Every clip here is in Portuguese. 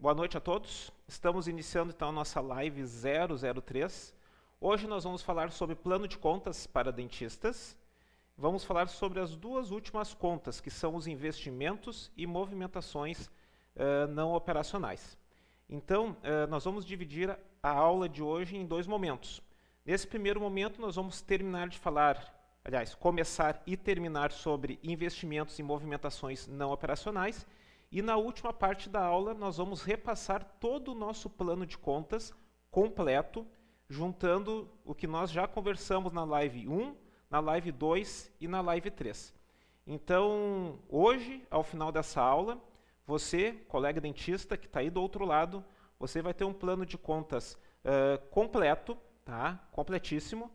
boa noite a todos. Estamos iniciando então a nossa live 003. Hoje nós vamos falar sobre plano de contas para dentistas. Vamos falar sobre as duas últimas contas, que são os investimentos e movimentações uh, não operacionais. Então, uh, nós vamos dividir a aula de hoje em dois momentos. Nesse primeiro momento, nós vamos terminar de falar aliás, começar e terminar sobre investimentos e movimentações não operacionais. E na última parte da aula, nós vamos repassar todo o nosso plano de contas completo, juntando o que nós já conversamos na live 1, na live 2 e na live 3. Então, hoje, ao final dessa aula, você, colega dentista que está aí do outro lado, você vai ter um plano de contas uh, completo, tá? completíssimo,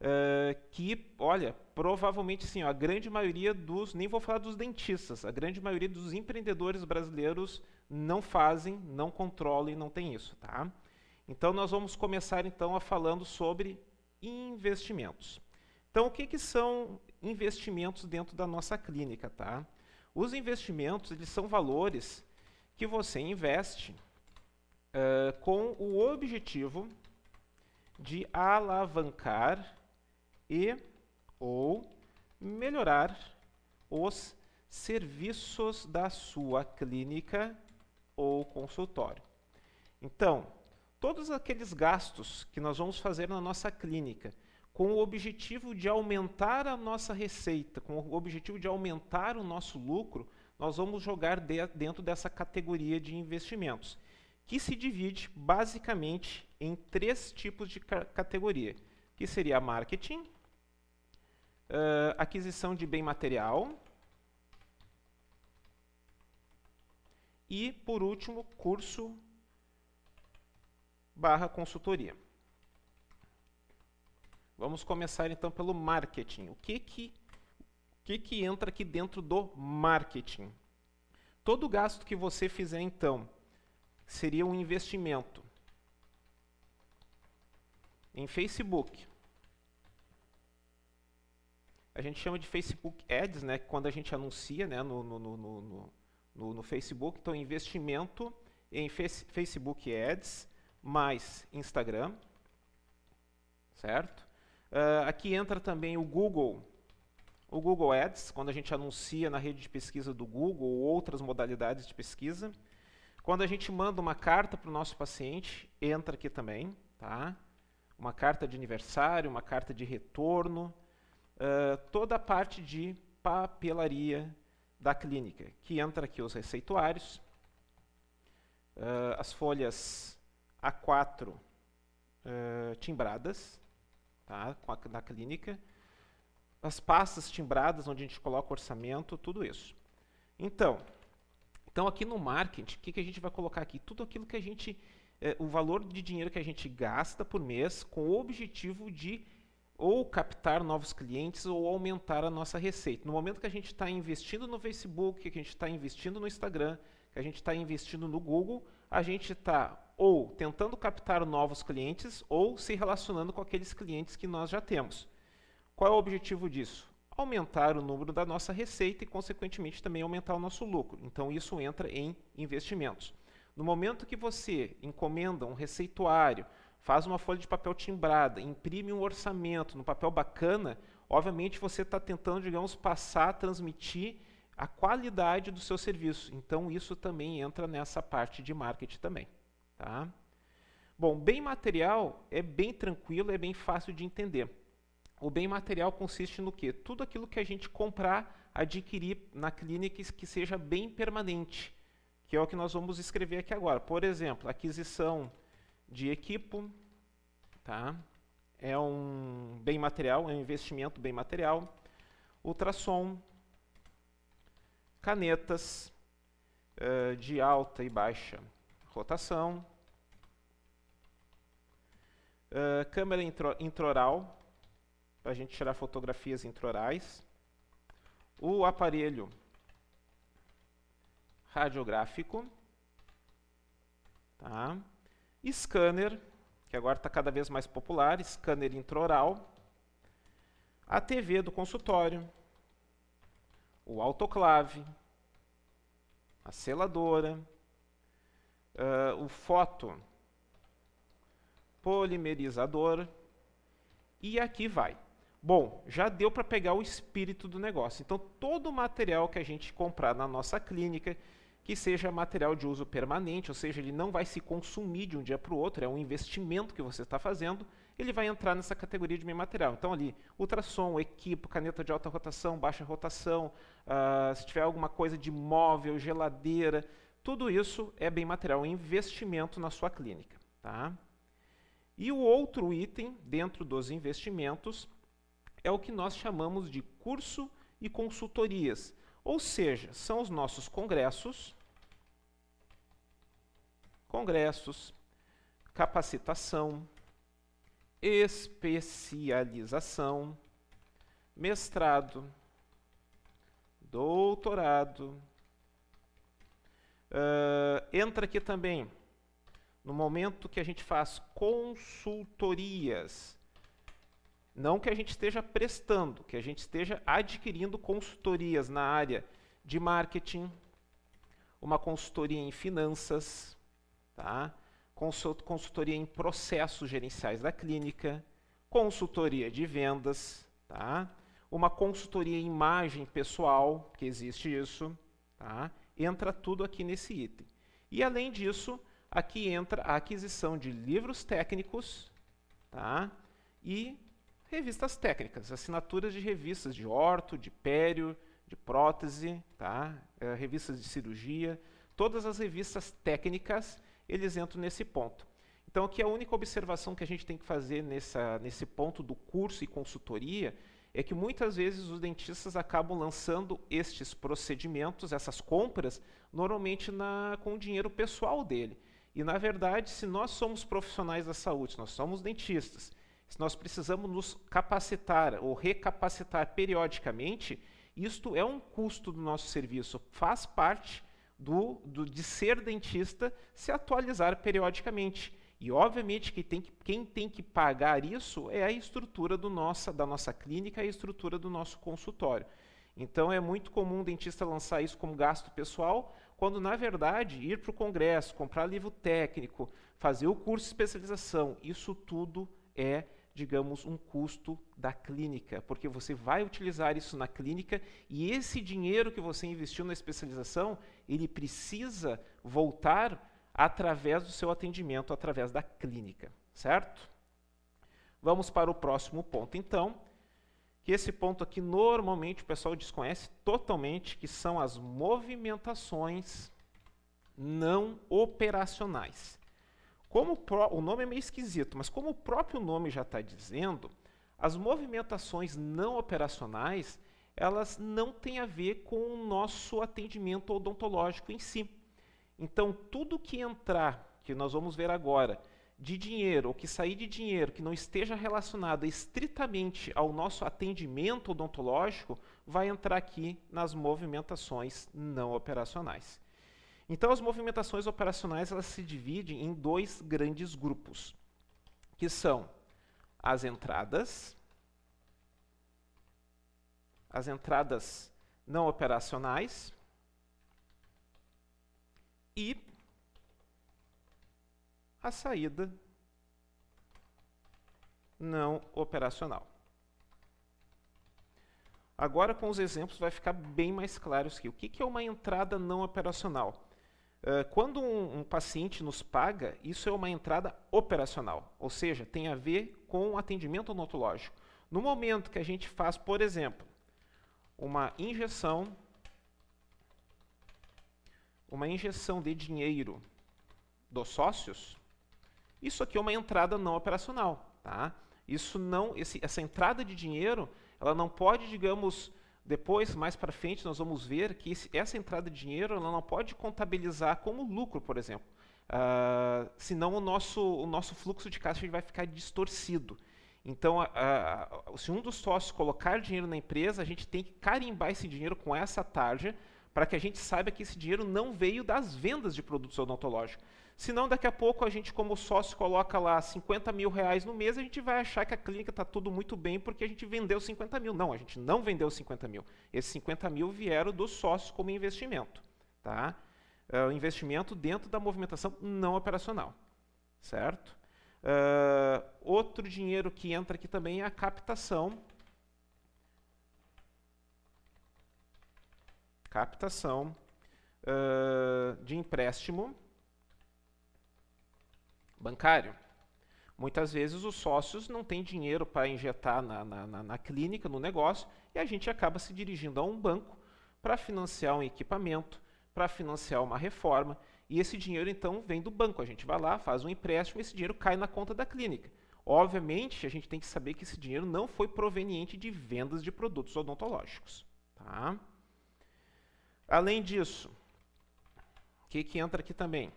Uh, que, olha, provavelmente sim, a grande maioria dos, nem vou falar dos dentistas, a grande maioria dos empreendedores brasileiros não fazem, não controlam e não tem isso, tá? Então nós vamos começar então a falando sobre investimentos. Então o que, que são investimentos dentro da nossa clínica, tá? Os investimentos eles são valores que você investe uh, com o objetivo de alavancar e ou melhorar os serviços da sua clínica ou consultório. Então, todos aqueles gastos que nós vamos fazer na nossa clínica, com o objetivo de aumentar a nossa receita, com o objetivo de aumentar o nosso lucro, nós vamos jogar de, dentro dessa categoria de investimentos, que se divide basicamente em três tipos de ca categoria, que seria marketing, Uh, aquisição de bem material. E, por último, curso barra consultoria. Vamos começar então pelo marketing. O que que, o que, que entra aqui dentro do marketing? Todo gasto que você fizer então seria um investimento em Facebook, a gente chama de Facebook Ads, né, quando a gente anuncia né, no, no, no, no, no Facebook. Então, investimento em Facebook Ads mais Instagram, certo? Uh, aqui entra também o Google, o Google Ads, quando a gente anuncia na rede de pesquisa do Google ou outras modalidades de pesquisa. Quando a gente manda uma carta para o nosso paciente, entra aqui também, tá? Uma carta de aniversário, uma carta de retorno, uh, toda a parte de papelaria da clínica, que entra aqui os receituários, uh, as folhas A4 uh, timbradas tá, a, da clínica, as pastas timbradas onde a gente coloca orçamento, tudo isso. Então, então aqui no marketing, o que, que a gente vai colocar aqui? Tudo aquilo que a gente, eh, o valor de dinheiro que a gente gasta por mês com o objetivo de ou captar novos clientes ou aumentar a nossa receita. No momento que a gente está investindo no Facebook, que a gente está investindo no Instagram, que a gente está investindo no Google, a gente está ou tentando captar novos clientes ou se relacionando com aqueles clientes que nós já temos. Qual é o objetivo disso? Aumentar o número da nossa receita e, consequentemente, também aumentar o nosso lucro. Então, isso entra em investimentos. No momento que você encomenda um receituário, faz uma folha de papel timbrada, imprime um orçamento no papel bacana, obviamente você está tentando, digamos, passar, transmitir a qualidade do seu serviço. Então isso também entra nessa parte de marketing também. Tá? Bom, bem material é bem tranquilo, é bem fácil de entender. O bem material consiste no quê? Tudo aquilo que a gente comprar, adquirir na clínica que seja bem permanente, que é o que nós vamos escrever aqui agora. Por exemplo, aquisição de equipo, tá? É um bem material, é um investimento bem material. Ultrassom, canetas uh, de alta e baixa rotação, uh, câmera intro, intraoral, para a gente tirar fotografias intraorais, o aparelho radiográfico, tá? Scanner, que agora está cada vez mais popular, scanner intraoral, a TV do consultório, o autoclave, a seladora, uh, o foto polimerizador e aqui vai. Bom, já deu para pegar o espírito do negócio. Então, todo o material que a gente comprar na nossa clínica, que seja material de uso permanente, ou seja, ele não vai se consumir de um dia para o outro, é um investimento que você está fazendo, ele vai entrar nessa categoria de bem material. Então, ali, ultrassom, equipo, caneta de alta rotação, baixa rotação, uh, se tiver alguma coisa de móvel, geladeira, tudo isso é bem material, é um investimento na sua clínica. Tá? E o outro item dentro dos investimentos é o que nós chamamos de curso e consultorias, ou seja, são os nossos congressos, congressos, capacitação, especialização, mestrado, doutorado. Uh, entra aqui também no momento que a gente faz consultorias, não que a gente esteja prestando, que a gente esteja adquirindo consultorias na área de marketing, uma consultoria em finanças, tá? consultoria em processos gerenciais da clínica, consultoria de vendas, tá? uma consultoria em imagem pessoal, que existe isso, tá? entra tudo aqui nesse item. E além disso, aqui entra a aquisição de livros técnicos tá? e revistas técnicas, assinaturas de revistas de orto, de pério, de prótese, tá? É, revistas de cirurgia, todas as revistas técnicas, eles entram nesse ponto. Então, aqui a única observação que a gente tem que fazer nessa, nesse ponto do curso e consultoria é que muitas vezes os dentistas acabam lançando estes procedimentos, essas compras, normalmente na, com o dinheiro pessoal dele. E, na verdade, se nós somos profissionais da saúde, nós somos dentistas, nós precisamos nos capacitar ou recapacitar periodicamente, isto é um custo do nosso serviço, faz parte do, do, de ser dentista se atualizar periodicamente. E, obviamente, que tem que, quem tem que pagar isso é a estrutura do nossa, da nossa clínica, a estrutura do nosso consultório. Então, é muito comum o dentista lançar isso como gasto pessoal, quando, na verdade, ir para o congresso, comprar livro técnico, fazer o curso de especialização, isso tudo é digamos, um custo da clínica, porque você vai utilizar isso na clínica e esse dinheiro que você investiu na especialização, ele precisa voltar através do seu atendimento, através da clínica, certo? Vamos para o próximo ponto, então, que esse ponto aqui normalmente o pessoal desconhece totalmente, que são as movimentações não operacionais. Como o, o nome é meio esquisito, mas como o próprio nome já está dizendo, as movimentações não operacionais elas não têm a ver com o nosso atendimento odontológico em si. Então, tudo que entrar, que nós vamos ver agora, de dinheiro ou que sair de dinheiro que não esteja relacionado estritamente ao nosso atendimento odontológico, vai entrar aqui nas movimentações não operacionais. Então, as movimentações operacionais elas se dividem em dois grandes grupos, que são as entradas, as entradas não operacionais e a saída não operacional. Agora, com os exemplos, vai ficar bem mais claro aqui. O que é uma entrada não operacional? Uh, quando um, um, paciente nos paga, isso é uma entrada operacional, ou seja, tem a ver com atendimento odontológico. No momento que a gente faz, por exemplo, uma injeção, uma injeção de dinheiro dos sócios, isso aqui é uma entrada não operacional, tá? Isso não, esse, essa entrada de dinheiro, ela não pode, digamos, depois, mais para frente, nós vamos ver que esse, essa entrada de dinheiro ela não pode contabilizar como lucro, por exemplo. Uh, senão o nosso, o nosso fluxo de caixa vai ficar distorcido. Então, se um dos sócios colocar dinheiro na empresa, a gente tem que carimbar esse dinheiro com essa tarja para que a gente saiba que esse dinheiro não veio das vendas de produtos odontológicos. Senão, daqui a pouco, a gente, como sócio, coloca lá 50 mil reais no mês, a gente vai achar que a clínica está tudo muito bem porque a gente vendeu 50 mil. Não, a gente não vendeu 50 mil. Esses 50 mil vieram dos sócios como investimento. Tá? o investimento dentro da movimentação não operacional, certo? Uh, outro dinheiro que entra aqui também é a captação. Captação uh, de empréstimo bancário. Muitas vezes os sócios não têm dinheiro para injetar na, na, na, na clínica, no negócio, e a gente acaba se dirigindo a um banco para financiar um equipamento, para financiar uma reforma, e esse dinheiro então vem do banco. A gente vai lá, faz um empréstimo, e esse dinheiro cai na conta da clínica. Obviamente, a gente tem que saber que esse dinheiro não foi proveniente de vendas de produtos odontológicos. Tá? Além disso, o que, que entra aqui também?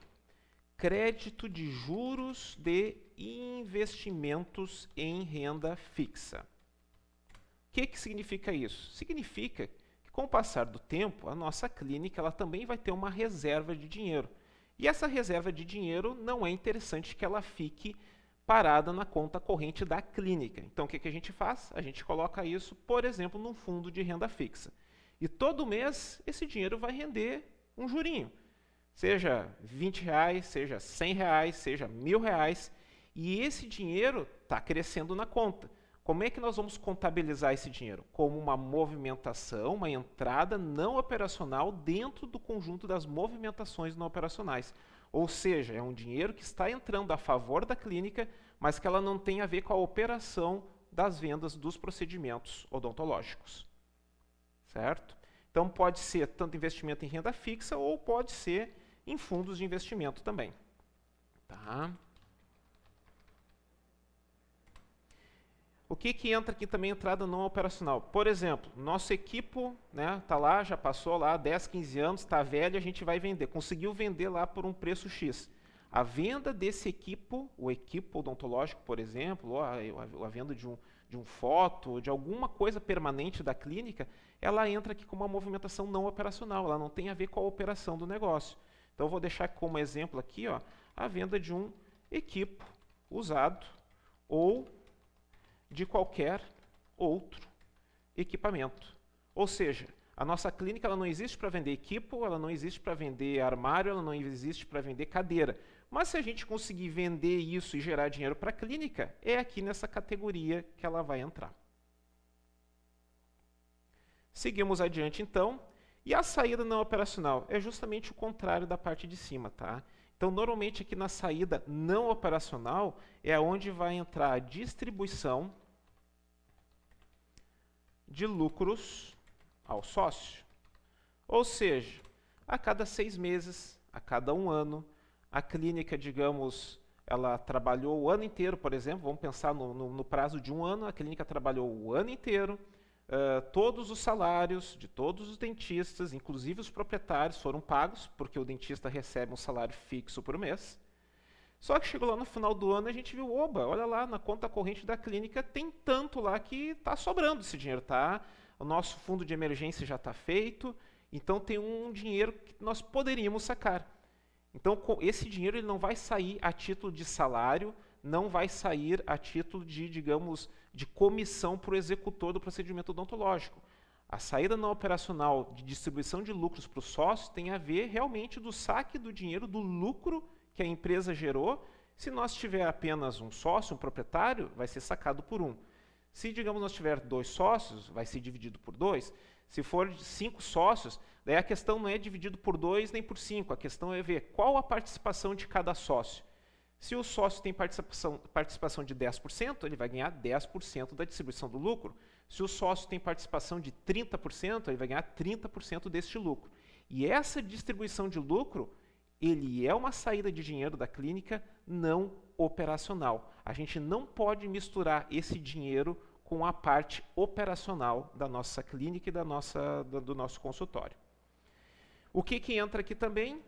Crédito de juros de investimentos em renda fixa. O que, que significa isso? Significa que com o passar do tempo, a nossa clínica ela também vai ter uma reserva de dinheiro. E essa reserva de dinheiro não é interessante que ela fique parada na conta corrente da clínica. Então, o que, que a gente faz? A gente coloca isso, por exemplo, num fundo de renda fixa. E todo mês esse dinheiro vai render um jurinho. Seja 20 reais, seja 100 reais, seja mil reais. E esse dinheiro está crescendo na conta. Como é que nós vamos contabilizar esse dinheiro? Como uma movimentação, uma entrada não operacional dentro do conjunto das movimentações não operacionais. Ou seja, é um dinheiro que está entrando a favor da clínica, mas que ela não tem a ver com a operação das vendas dos procedimentos odontológicos. Certo? Então pode ser tanto investimento em renda fixa ou pode ser em fundos de investimento também. Tá? O que, que entra aqui também entrada não operacional? Por exemplo, nosso equipo está né, tá lá, já passou lá 10, 15 anos, está velho, a gente vai vender. Conseguiu vender lá por um preço X. A venda desse equipo, o equipo odontológico, por exemplo, ou a, a, venda de um, de um foto, de alguma coisa permanente da clínica, ela entra aqui com uma movimentação não operacional, ela não tem a ver com a operação do negócio. Então, vou deixar como exemplo aqui ó, a venda de um equipo usado ou de qualquer outro equipamento. Ou seja, a nossa clínica ela não existe para vender equipo, ela não existe para vender armário, ela não existe para vender cadeira. Mas se a gente conseguir vender isso e gerar dinheiro para a clínica, é aqui nessa categoria que ela vai entrar. Seguimos adiante então. E a saída não operacional é justamente o contrário da parte de cima, tá? Então, normalmente aqui na saída não operacional é onde vai entrar a distribuição de lucros ao sócio. Ou seja, a cada seis meses, a cada um ano, a clínica, digamos, ela trabalhou o ano inteiro, por exemplo, vamos pensar no, no, no prazo de um ano, a clínica trabalhou o ano inteiro, uh, todos os salários de todos os dentistas, inclusive os proprietários, foram pagos, porque o dentista recebe um salário fixo por mês. Só que chegou lá no final do ano e a gente viu, oba, olha lá, na conta corrente da clínica tem tanto lá que está sobrando esse dinheiro, tá? O nosso fundo de emergência já está feito, então tem um dinheiro que nós poderíamos sacar. Então esse dinheiro ele não vai sair a título de salário, não vai sair a título de, digamos, de comissão para o executor do procedimento odontológico. A saída não operacional de distribuição de lucros para os sócios tem a ver realmente do saque do dinheiro, do lucro que a empresa gerou. Se nós tiver apenas um sócio, um proprietário, vai ser sacado por um. Se, digamos, nós tiver dois sócios, vai ser dividido por dois. Se for cinco sócios, daí a questão não é dividido por dois nem por cinco. A questão é ver qual a participação de cada sócio. Se o sócio tem participação, participação de 10%, ele vai ganhar 10% da distribuição do lucro. Se o sócio tem participação de 30%, ele vai ganhar 30% deste lucro. E essa distribuição de lucro ele é uma saída de dinheiro da clínica não operacional. A gente não pode misturar esse dinheiro com a parte operacional da nossa clínica e da nossa, do nosso consultório. O que, que entra aqui também?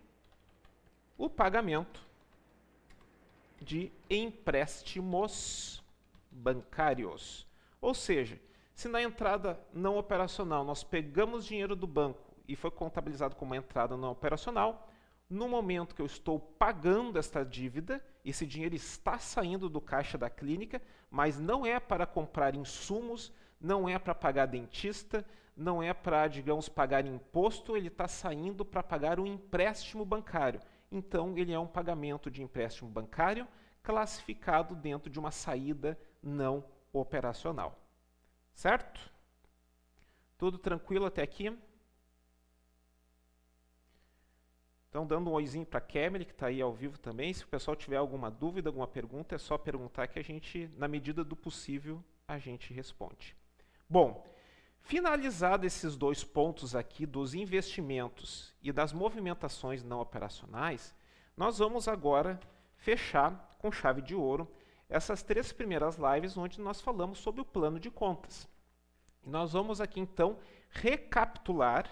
O pagamento de empréstimos bancários. Ou seja, se na entrada não operacional nós pegamos dinheiro do banco e foi contabilizado como entrada não operacional, no momento que eu estou pagando esta dívida, esse dinheiro está saindo do caixa da clínica, mas não é para comprar insumos, não é para pagar dentista, não é para, digamos, pagar imposto, ele está saindo para pagar um empréstimo bancário. Então, ele é um pagamento de empréstimo bancário classificado dentro de uma saída não operacional. Certo? Tudo tranquilo até aqui? Então, dando um oizinho para a que está aí ao vivo também. Se o pessoal tiver alguma dúvida, alguma pergunta, é só perguntar que a gente, na medida do possível, a gente responde. Bom, finalizados esses dois pontos aqui dos investimentos e das movimentações não operacionais, nós vamos agora fechar com chave de ouro essas três primeiras lives onde nós falamos sobre o plano de contas. nós vamos aqui então recapitular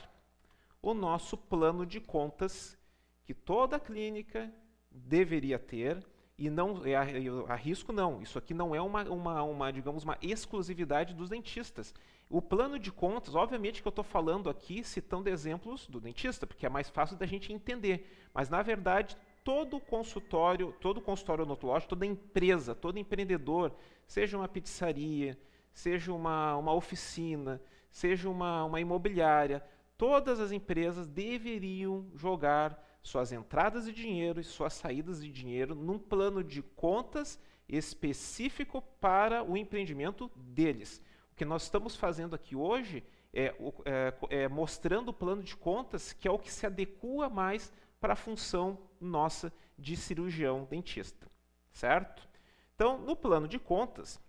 o nosso plano de contas que toda clínica deveria ter e não eu arrisco não isso aqui não é uma, uma, uma digamos uma exclusividade dos dentistas o plano de contas obviamente que eu estou falando aqui citando exemplos do dentista porque é mais fácil da gente entender mas na verdade todo consultório todo consultório odontológico toda empresa todo empreendedor seja uma pizzaria seja uma, uma oficina seja uma, uma imobiliária todas as empresas deveriam jogar suas entradas de dinheiro e suas saídas de dinheiro num plano de contas específico para o empreendimento deles. O que nós estamos fazendo aqui hoje é, é, é mostrando o plano de contas que é o que se adequa mais para a função nossa de cirurgião dentista, certo? Então, no plano de contas,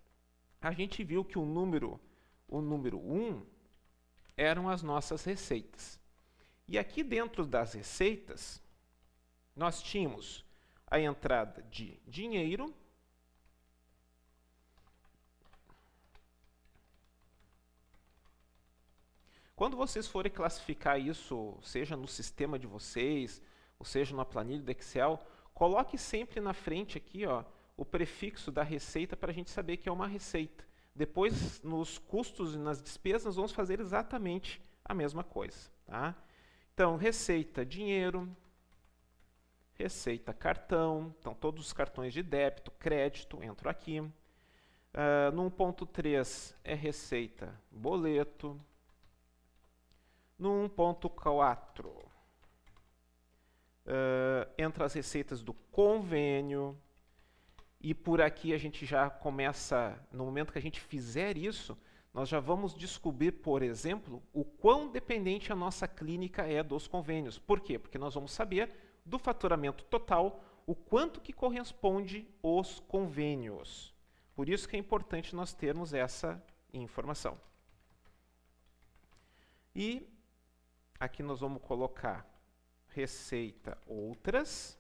a gente viu que o número, o número 1 um eram as nossas receitas. E aqui dentro das receitas, nós tínhamos a entrada de dinheiro, Quando vocês forem classificar isso, seja no sistema de vocês, ou seja na planilha do Excel, coloque sempre na frente aqui ó, o prefixo da receita para a gente saber que é uma receita. Depois, nos custos e nas despesas, nós vamos fazer exatamente a mesma coisa. Tá? Então, receita, dinheiro, Receita cartão, então todos os cartões de débito, crédito entram aqui. Uh, no 1.3 é receita boleto. No 1.4 uh, entra as receitas do convênio. E por aqui a gente já começa, no momento que a gente fizer isso, nós já vamos descobrir, por exemplo, o quão dependente a nossa clínica é dos convênios. Por quê? Porque nós vamos saber do faturamento total, o quanto que corresponde os convênios. Por isso que é importante nós termos essa informação. E aqui nós vamos colocar receita outras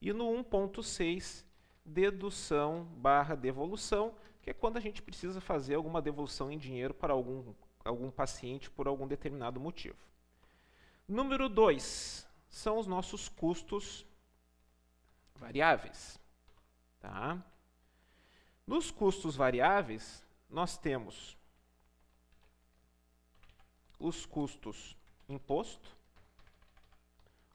e no 1.6 dedução barra devolução, que é quando a gente precisa fazer alguma devolução em dinheiro para algum, algum paciente por algum determinado motivo. Número 2, são os nossos custos variáveis. Tá? Nos custos variáveis, nós temos os custos imposto,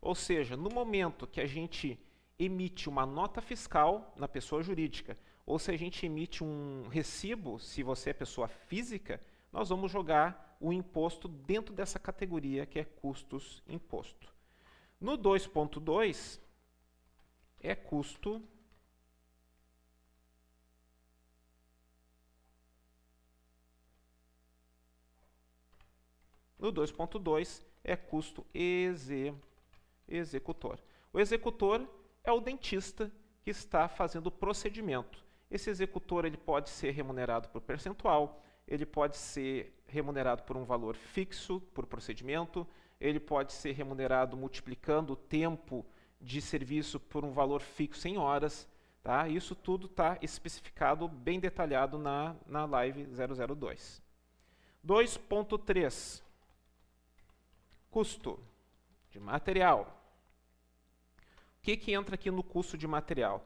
ou seja, no momento que a gente emite uma nota fiscal na pessoa jurídica, ou se a gente emite um recibo, se você é pessoa física, nós vamos jogar o imposto dentro dessa categoria que é custos imposto. No 2.2 é custo No 2.2 é custo exe, executor. O executor é o dentista que está fazendo o procedimento. Esse executor ele pode ser remunerado por percentual, ele pode ser remunerado por um valor fixo por procedimento, ele pode ser remunerado multiplicando o tempo de serviço por um valor fixo em horas. Tá? Isso tudo está especificado bem detalhado na, na live 002. 2.3 Custo de material. O que, que entra aqui no custo de material?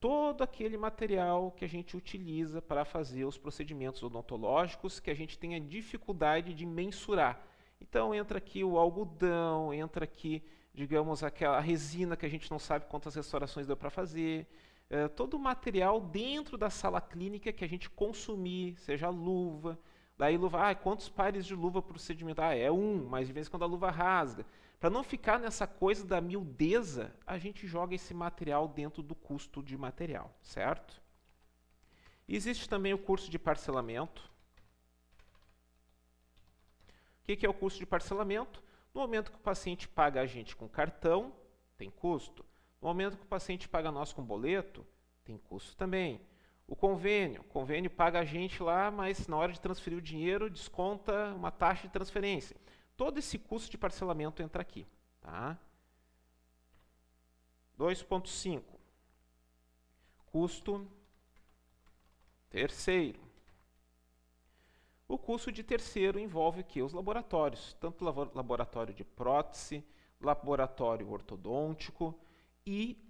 Todo aquele material que a gente utiliza para fazer os procedimentos odontológicos que a gente tenha dificuldade de mensurar. Então entra aqui o algodão, entra aqui, digamos, aquela resina que a gente não sabe quantas restaurações deu para fazer. É, todo o material dentro da sala clínica que a gente consumir, seja luva, Daí luva, ah, quantos pares de luva procedimento? Ah, é um, mas de vez em quando a luva rasga. Para não ficar nessa coisa da miudeza, a gente joga esse material dentro do custo de material, certo? Existe também o curso de parcelamento. O que é o curso de parcelamento? No momento que o paciente paga a gente com cartão, tem custo. No momento que o paciente paga nós com boleto, tem custo também. O convênio, o convênio paga a gente lá, mas na hora de transferir o dinheiro, desconta uma taxa de transferência. Todo esse custo de parcelamento entra aqui. Tá? 2.5. Custo terceiro. O custo de terceiro envolve que os laboratórios, tanto laboratório de prótese, laboratório ortodôntico e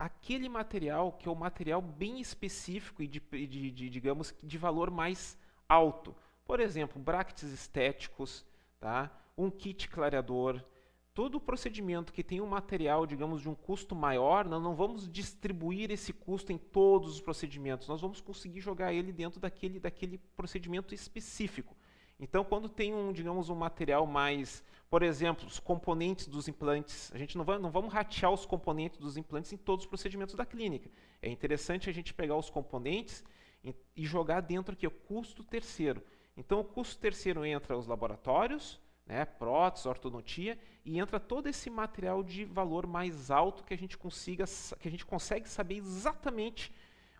aquele material que é o material bem específico e de, de, de, digamos de valor mais alto. Por exemplo, brackets estéticos, tá? um kit clareador, todo procedimento que tem um material, digamos, de um custo maior, nós não vamos distribuir esse custo em todos os procedimentos, nós vamos conseguir jogar ele dentro daquele, daquele procedimento específico. Então, quando tem um, digamos, um material mais, por exemplo, os componentes dos implantes, a gente não, vai, não vamos ratear os componentes dos implantes em todos os procedimentos da clínica. É interessante a gente pegar os componentes e, jogar dentro aqui o custo terceiro. Então, o custo terceiro entra os laboratórios, né, prótese, ortodontia, e entra todo esse material de valor mais alto que a gente consiga, que a gente consegue saber exatamente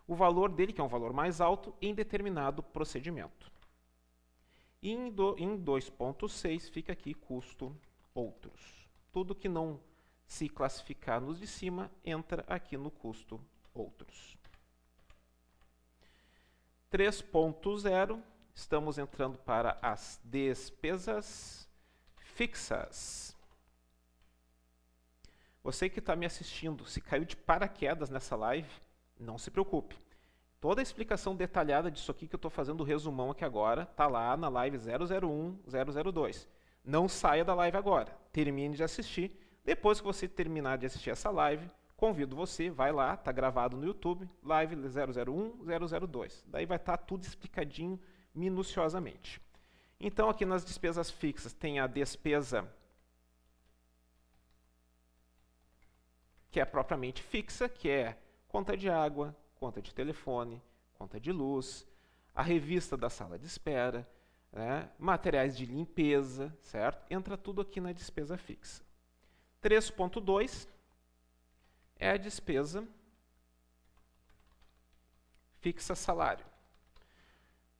o valor dele, que é um valor mais alto, em determinado procedimento. E em, em 2.6 fica aqui custo outros. Tudo que não se classificar nos de cima entra aqui no custo outros. 3.0, estamos entrando para as despesas fixas. Você que está me assistindo, se caiu de paraquedas nessa live, não se preocupe. Toda a explicação detalhada disso aqui que eu estou fazendo o resumão aqui agora, está lá na live 001, 002. Não saia da live agora. Termine de assistir. Depois que você terminar de assistir essa live, convido você, vai lá, está gravado no YouTube, live 001, 002. Daí vai estar tá tudo explicadinho minuciosamente. Então, aqui nas despesas fixas, tem a despesa que é propriamente fixa, que é conta de água, conta de telefone, conta de luz, a revista da sala de espera, né, materiais de limpeza, certo? Entra tudo aqui na despesa fixa. 3.2 é a despesa fixa salário.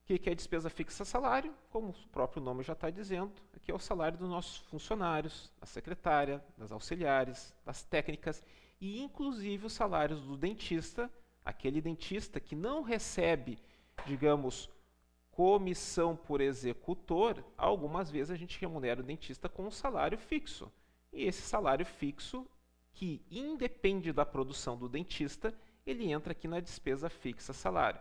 O que é despesa fixa salário? Como o próprio nome já está dizendo, aqui é o salário dos nossos funcionários, da secretária, das auxiliares, das técnicas e inclusive os salários do dentista Aquele dentista que não recebe, digamos, comissão por executor, algumas vezes a gente remunera o dentista com um salário fixo. E esse salário fixo, que independe da produção do dentista, ele entra aqui na despesa fixa salário.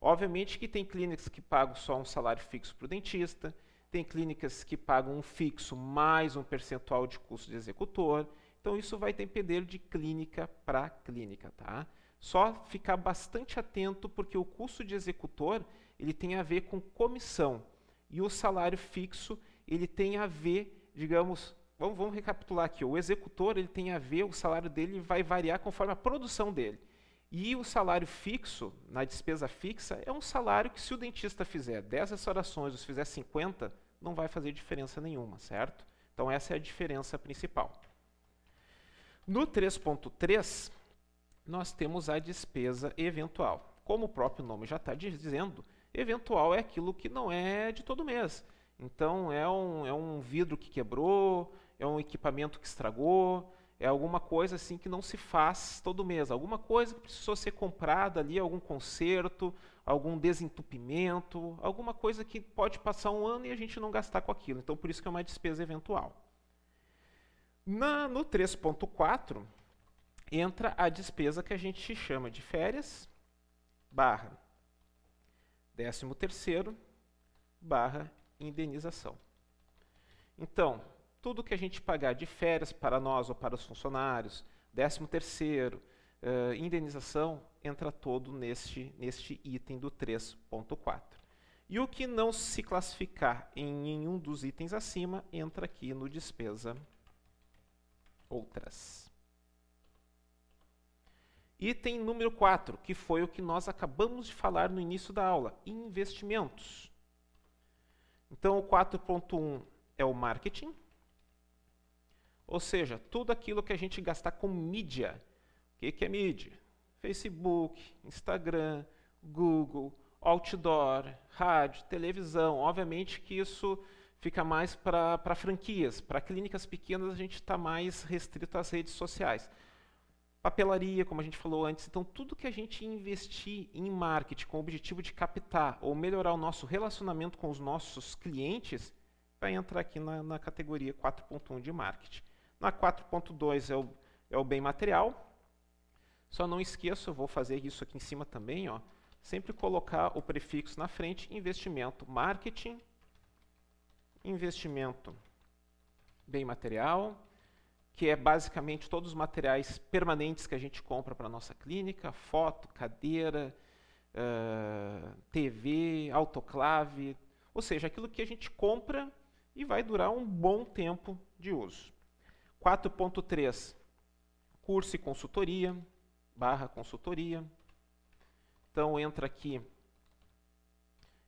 Obviamente que tem clínicas que pagam só um salário fixo para o dentista, tem clínicas que pagam um fixo mais um percentual de custo de executor. Então isso vai depender de clínica para clínica, tá? Só ficar bastante atento porque o custo de executor ele tem a ver com comissão e o salário fixo ele tem a ver, digamos, vamos, vamos recapitular aqui, o executor ele tem a ver, o salário dele vai variar conforme a produção dele. E o salário fixo, na despesa fixa, é um salário que se o dentista fizer 10 restaurações ou se fizer 50, não vai fazer diferença nenhuma, certo? Então essa é a diferença principal. No 3.3, nós temos a despesa eventual. Como o próprio nome já está dizendo, eventual é aquilo que não é de todo mês. Então, é um, é um vidro que quebrou, é um equipamento que estragou, é alguma coisa assim que não se faz todo mês. Alguma coisa que precisou ser comprada ali, algum conserto, algum desentupimento, alguma coisa que pode passar um ano e a gente não gastar com aquilo. Então, por isso que é uma despesa eventual. Na, no 3.4, entra a despesa que a gente chama de férias barra décimo terceiro barra indenização. Então, tudo que a gente pagar de férias para nós ou para os funcionários, décimo terceiro, uh, indenização, entra todo neste, neste item do 3.4. E o que não se classificar em nenhum dos itens acima entra aqui no despesa outras. Item número 4, que foi o que nós acabamos de falar no início da aula, investimentos. Então, o 4.1 é o marketing, ou seja, tudo aquilo que a gente gastar com mídia. O que, que é mídia? Facebook, Instagram, Google, outdoor, rádio, televisão. Obviamente que isso fica mais para franquias. Para clínicas pequenas, a gente está mais restrito às redes sociais. Papelaria, como a gente falou antes. Então, tudo que a gente investir em marketing com o objetivo de captar ou melhorar o nosso relacionamento com os nossos clientes, vai entrar aqui na, na categoria 4.1 de marketing. Na 4.2 é o, é o bem material. Só não esqueça, eu vou fazer isso aqui em cima também, ó, sempre colocar o prefixo na frente, investimento, marketing, investimento, bem material, que é basicamente todos os materiais permanentes que a gente compra para a nossa clínica, foto, cadeira, uh, TV, autoclave, ou seja, aquilo que a gente compra e vai durar um bom tempo de uso. 4.3, curso e consultoria, barra consultoria. Então entra aqui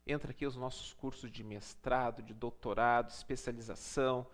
entra aqui os nossos cursos de mestrado, de doutorado, especialização.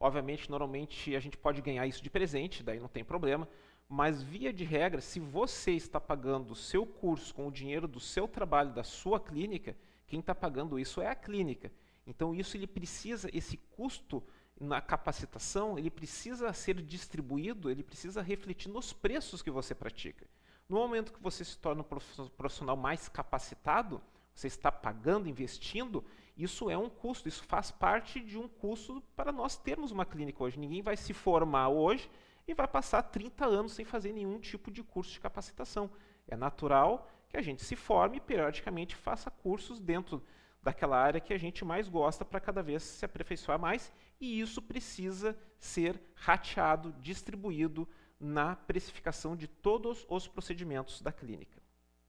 Obviamente, normalmente a gente pode ganhar isso de presente, daí não tem problema, mas via de regra, se você está pagando o seu curso com o dinheiro do seu trabalho, da sua clínica, quem está pagando isso é a clínica. Então isso ele precisa, esse custo na capacitação, ele precisa ser distribuído, ele precisa refletir nos preços que você pratica. No momento que você se torna um profissional mais capacitado, você está pagando, investindo, isso é um custo, isso faz parte de um custo para nós termos uma clínica hoje. Ninguém vai se formar hoje e vai passar 30 anos sem fazer nenhum tipo de curso de capacitação. É natural que a gente se forme e periodicamente faça cursos dentro daquela área que a gente mais gosta para cada vez se aperfeiçoar mais, e isso precisa ser rateado, distribuído na precificação de todos os procedimentos da clínica.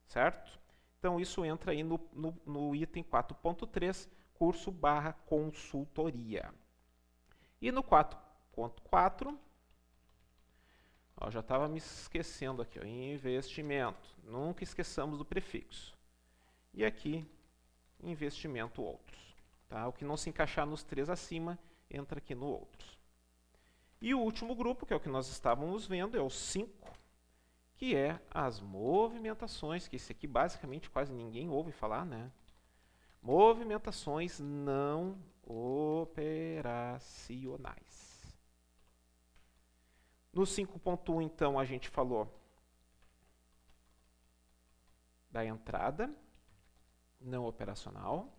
Certo? Então, isso entra aí no, no, no item 4.3, curso barra consultoria. E no 4.4, já estava me esquecendo aqui, ó, investimento. Nunca esqueçamos do prefixo. E aqui, investimento outros. Tá? O que não se encaixar nos três acima, entra aqui no outros. E o último grupo, que é o que nós estávamos vendo, é o 5, que é as movimentações, que esse aqui basicamente quase ninguém ouve falar, né? Movimentações não operacionais. No 5.1, então, a gente falou da entrada não operacional.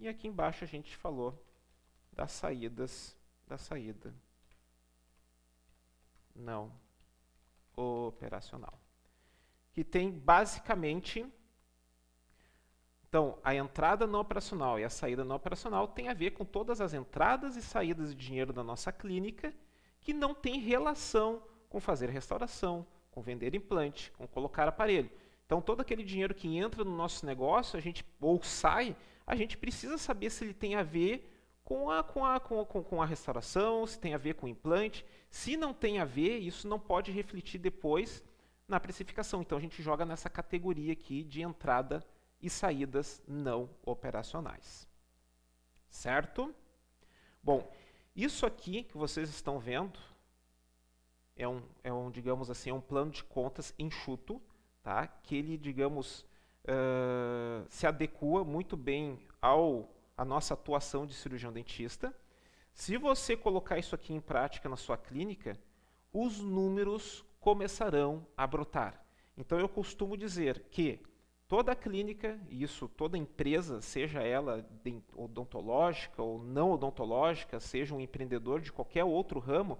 E aqui embaixo a gente falou das saídas, da saída não operacional. Que tem basicamente então, a entrada não operacional e a saída não operacional tem a ver com todas as entradas e saídas de dinheiro da nossa clínica que não tem relação com fazer restauração, com vender implante, com colocar aparelho. Então, todo aquele dinheiro que entra no nosso negócio, a gente ou sai, a gente precisa saber se ele tem a ver com a, com a, com, com, a restauração, se tem a ver com o implante. Se não tem a ver, isso não pode refletir depois na precificação. Então, a gente joga nessa categoria aqui de entrada e saídas não operacionais. Certo? Bom, isso aqui que vocês estão vendo é um, é um digamos assim, é um plano de contas enxuto, tá? que ele, digamos, uh, se adequa muito bem ao a nossa atuação de cirurgião dentista. Se você colocar isso aqui em prática na sua clínica, os números começarão a brotar. Então eu costumo dizer que toda clínica, e isso toda empresa, seja ela odontológica ou não odontológica, seja um empreendedor de qualquer outro ramo,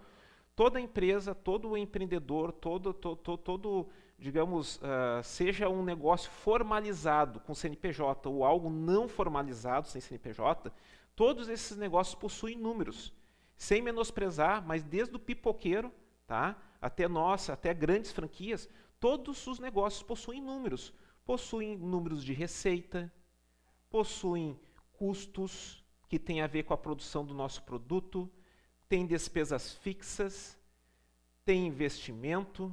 toda empresa, todo empreendedor, todo, todo, todo digamos, uh, seja um negócio formalizado com CNPJ ou algo não formalizado sem CNPJ, todos esses negócios possuem números. Sem menosprezar, mas desde o pipoqueiro tá, até nossa, até grandes franquias, todos os negócios possuem números. possuem números de receita, possuem custos que têm a ver com a produção do nosso produto, tem despesas fixas, tem investimento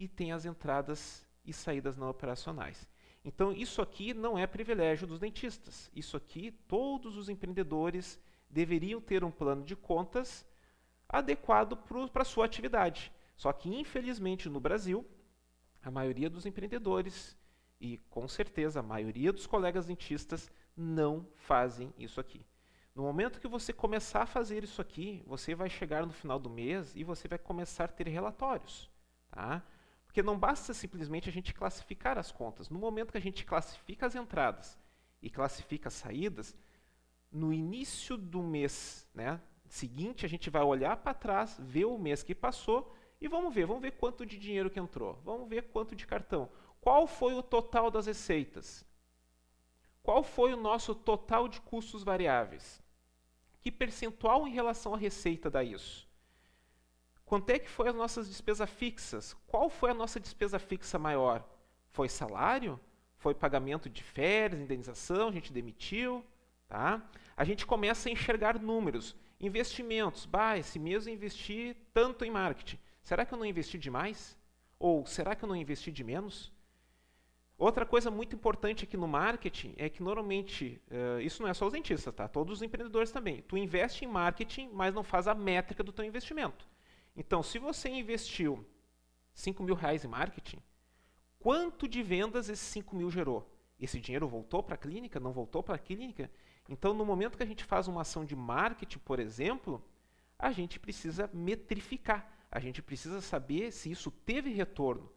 e tem as entradas e saídas não operacionais. Então, isso aqui não é privilégio dos dentistas. Isso aqui, todos os empreendedores deveriam ter um plano de contas adequado para a sua atividade. Só que, infelizmente, no Brasil, a maioria dos empreendedores e, com certeza, a maioria dos colegas dentistas não fazem isso aqui. No momento que você começar a fazer isso aqui, você vai chegar no final do mês e você vai começar a ter relatórios. Tá? Porque não basta simplesmente a gente classificar as contas. No momento que a gente classifica as entradas e classifica as saídas, no início do mês né, seguinte, a gente vai olhar para trás, ver o mês que passou e vamos ver, vamos ver quanto de dinheiro que entrou, vamos ver quanto de cartão. Qual foi o total das receitas? Qual foi o nosso total de custos variáveis? Que percentual em relação à receita dá isso? Quanto é que foi as nossas despesas fixas? Qual foi a nossa despesa fixa maior? Foi salário? Foi pagamento de férias, indenização, a gente demitiu? Tá? A gente começa a enxergar números. Investimentos. Bah, esse mês eu investi tanto em marketing. Será que eu não investi demais? Ou será que eu não investi de menos? Outra coisa muito importante aqui no marketing é que normalmente, uh, isso não é só os dentistas, tá? Todos os empreendedores também. Tu investe em marketing, mas não faz a métrica do teu investimento. Então, se você investiu 5 mil reais em marketing, quanto de vendas esses 5 mil gerou? Esse dinheiro voltou para a clínica? Não voltou para a clínica? Então, no momento que a gente faz uma ação de marketing, por exemplo, a gente precisa metrificar. A gente precisa saber se isso teve retorno.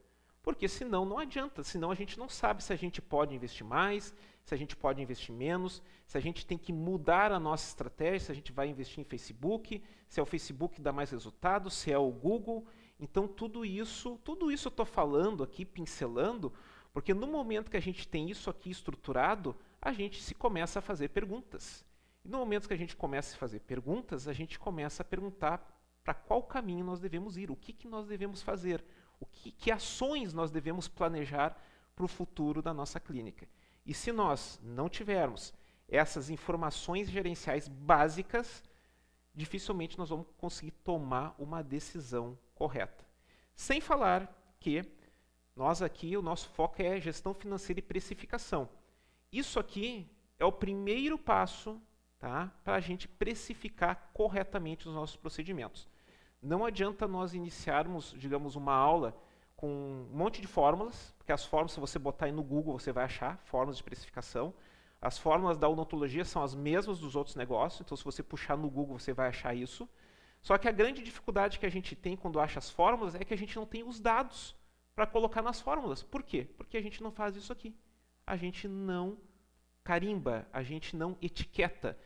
Porque senão não adianta, senão a gente não sabe se a gente pode investir mais, se a gente pode investir menos, se a gente tem que mudar a nossa estratégia, se a gente vai investir em Facebook, se é o Facebook que dá mais resultado, se é o Google. Então tudo isso, tudo isso eu estou falando aqui, pincelando, porque no momento que a gente tem isso aqui estruturado, a gente se começa a fazer perguntas. E no momento que a gente começa a fazer perguntas, a gente começa a perguntar para qual caminho nós devemos ir, o que, que nós devemos fazer, o que, que ações nós devemos planejar para o futuro da nossa clínica. E se nós não tivermos essas informações gerenciais básicas, dificilmente nós vamos conseguir tomar uma decisão correta. Sem falar que nós aqui, o nosso foco é gestão financeira e precificação. Isso aqui é o primeiro passo tá, para a gente precificar corretamente os nossos procedimentos. Não adianta nós iniciarmos, digamos, uma aula com um monte de fórmulas, porque as fórmulas, se você botar aí no Google, você vai achar fórmulas de precificação. As fórmulas da odontologia são as mesmas dos outros negócios, então se você puxar no Google, você vai achar isso. Só que a grande dificuldade que a gente tem quando acha as fórmulas é que a gente não tem os dados para colocar nas fórmulas. Por quê? Porque a gente não faz isso aqui. A gente não carimba, a gente não etiqueta.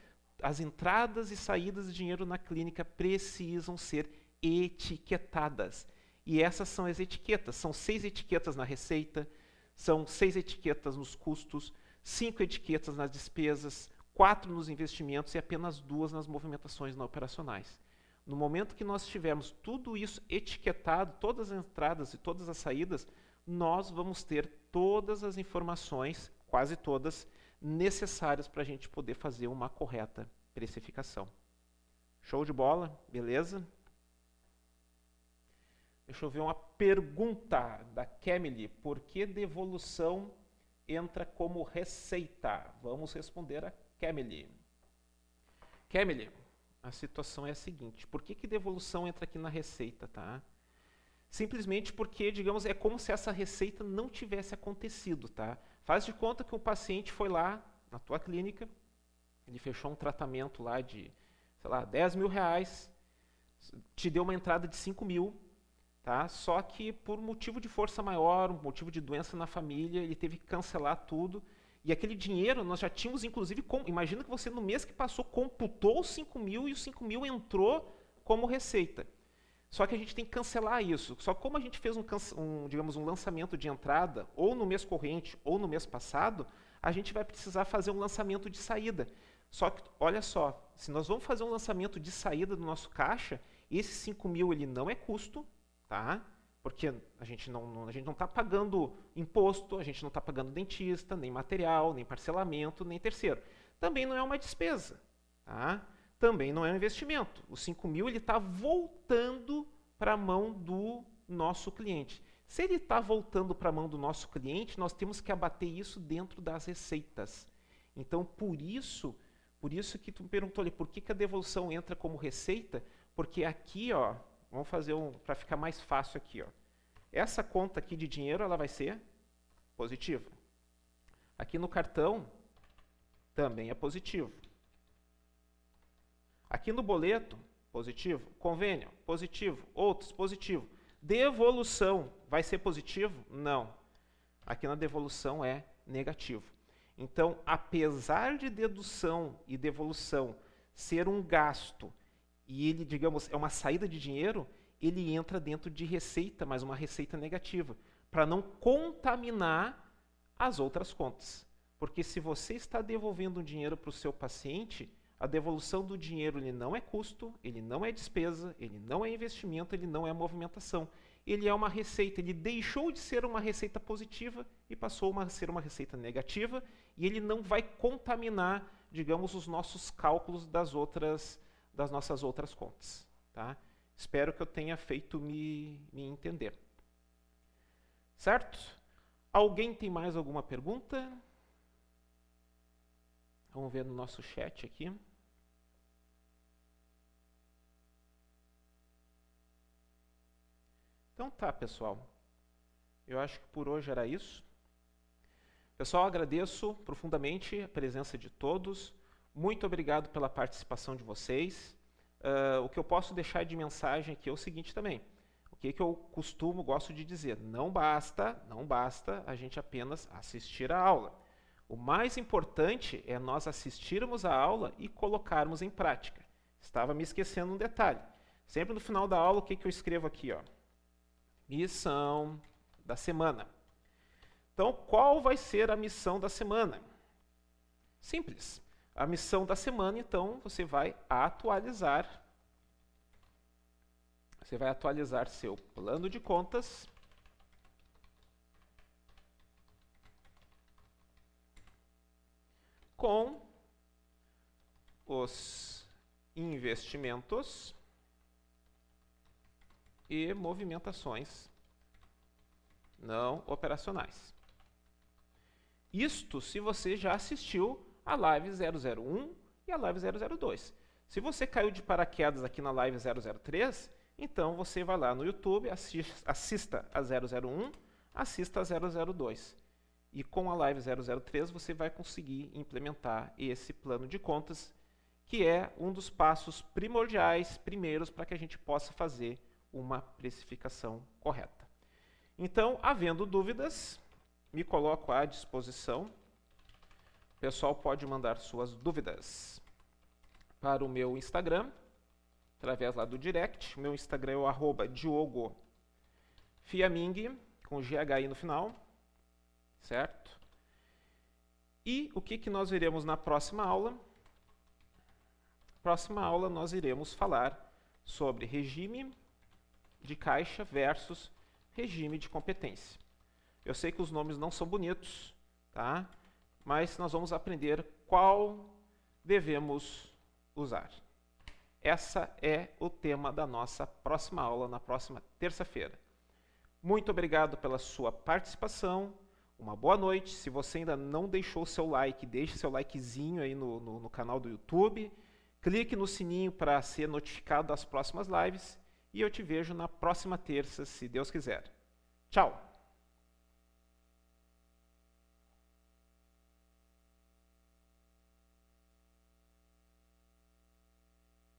As entradas e saídas de dinheiro na clínica precisam ser etiquetadas. E essas são as etiquetas. São seis etiquetas na receita, são seis etiquetas nos custos, cinco etiquetas nas despesas, quatro nos investimentos e apenas duas nas movimentações não operacionais. No momento que nós tivermos tudo isso etiquetado, todas as entradas e todas as saídas, nós vamos ter todas as informações, quase todas, necessárias para a gente poder fazer uma correta precificação. Show de bola? Beleza? Deixa eu ver uma pergunta da Kemily. Por que devolução entra como receita? Vamos responder a Kemily. Kemily, a situação é a seguinte. Por que, que devolução entra aqui na receita? Tá? Simplesmente porque, digamos, é como se essa receita não tivesse acontecido. Tá? Faz de conta que um paciente foi lá na tua clínica, ele fechou um tratamento lá de, sei lá, 10 mil reais, te deu uma entrada de 5 mil, Tá? Só que por motivo de força maior, um motivo de doença na família, ele teve que cancelar tudo. E aquele dinheiro nós já tínhamos, inclusive, com, imagina que você no mês que passou computou os 5 mil e os 5 mil entrou como receita. Só que a gente tem que cancelar isso. Só que como a gente fez um, um, digamos, um lançamento de entrada, ou no mês corrente, ou no mês passado, a gente vai precisar fazer um lançamento de saída. Só que, olha só, se nós vamos fazer um lançamento de saída do nosso caixa, esse 5 mil ele não é custo, tá? Porque a gente não, está pagando imposto, a gente não está pagando dentista, nem material, nem parcelamento, nem terceiro. Também não é uma despesa. Tá? Também não é um investimento. O 5 mil está voltando para a mão do nosso cliente. Se ele está voltando para a mão do nosso cliente, nós temos que abater isso dentro das receitas. Então, por isso, por isso que tu me perguntou ali, por que, que a devolução entra como receita? Porque aqui, ó, vamos fazer um, para ficar mais fácil aqui, ó. Essa conta aqui de dinheiro, ela vai ser positiva. Aqui no cartão, também é positivo. Aqui no boleto, positivo. Convênio, positivo. Outros, positivo. Devolução, vai ser positivo? Não. Aqui na devolução é negativo. Então, apesar de dedução e devolução ser um gasto e ele, digamos, é uma saída de dinheiro, ele entra dentro de receita, mas uma receita negativa, para não contaminar as outras contas. Porque se você está devolvendo um dinheiro para o seu paciente, a devolução do dinheiro ele não é custo, ele não é despesa, ele não é investimento, ele não é movimentação ele é uma receita, ele deixou de ser uma receita positiva e passou a ser uma receita negativa, e ele não vai contaminar, digamos, os nossos cálculos das outras das nossas outras contas, tá? Espero que eu tenha feito me, me entender. Certo? Alguém tem mais alguma pergunta? Vamos ver no nosso chat aqui. Então tá, pessoal. Eu acho que por hoje era isso. Pessoal, agradeço profundamente a presença de todos. Muito obrigado pela participação de vocês. Uh, o que eu posso deixar de mensagem aqui é o seguinte também. O que, que eu costumo, gosto de dizer? Não basta, não basta a gente apenas assistir a aula. O mais importante é nós assistirmos a aula e colocarmos em prática. Estava me esquecendo um detalhe. Sempre no final da aula, o que, que eu escrevo aqui? Ó? Missão da semana. Então, qual vai ser a missão da semana? Simples. A missão da semana, então, você vai atualizar. Você vai atualizar seu plano de contas. Com os investimentos e movimentações não operacionais. Isto se você já assistiu a live 001 e a live 002. Se você caiu de paraquedas aqui na live 003, então você vai lá no YouTube, assista a 001, assista a 002. E com a live 003 você vai conseguir implementar esse plano de contas, que é um dos passos primordiais, primeiros, para que a gente possa fazer uma precificação correta. Então, havendo dúvidas, me coloco à disposição. O pessoal pode mandar suas dúvidas para o meu Instagram, através lá do direct. Meu Instagram é o arroba Diogo Fiaming, com GHI no final, certo? E o que, que nós veremos na próxima aula? Próxima aula nós iremos falar sobre regime de caixa versus regime de competência. Eu sei que os nomes não são bonitos, tá? Mas nós vamos aprender qual devemos usar. Essa é o tema da nossa próxima aula, na próxima terça-feira. Muito obrigado pela sua participação. Uma boa noite. Se você ainda não deixou seu like, deixe seu likezinho aí no, no, no canal do YouTube. Clique no sininho para ser notificado das próximas lives e eu te vejo na próxima terça, se Deus quiser. Tchau!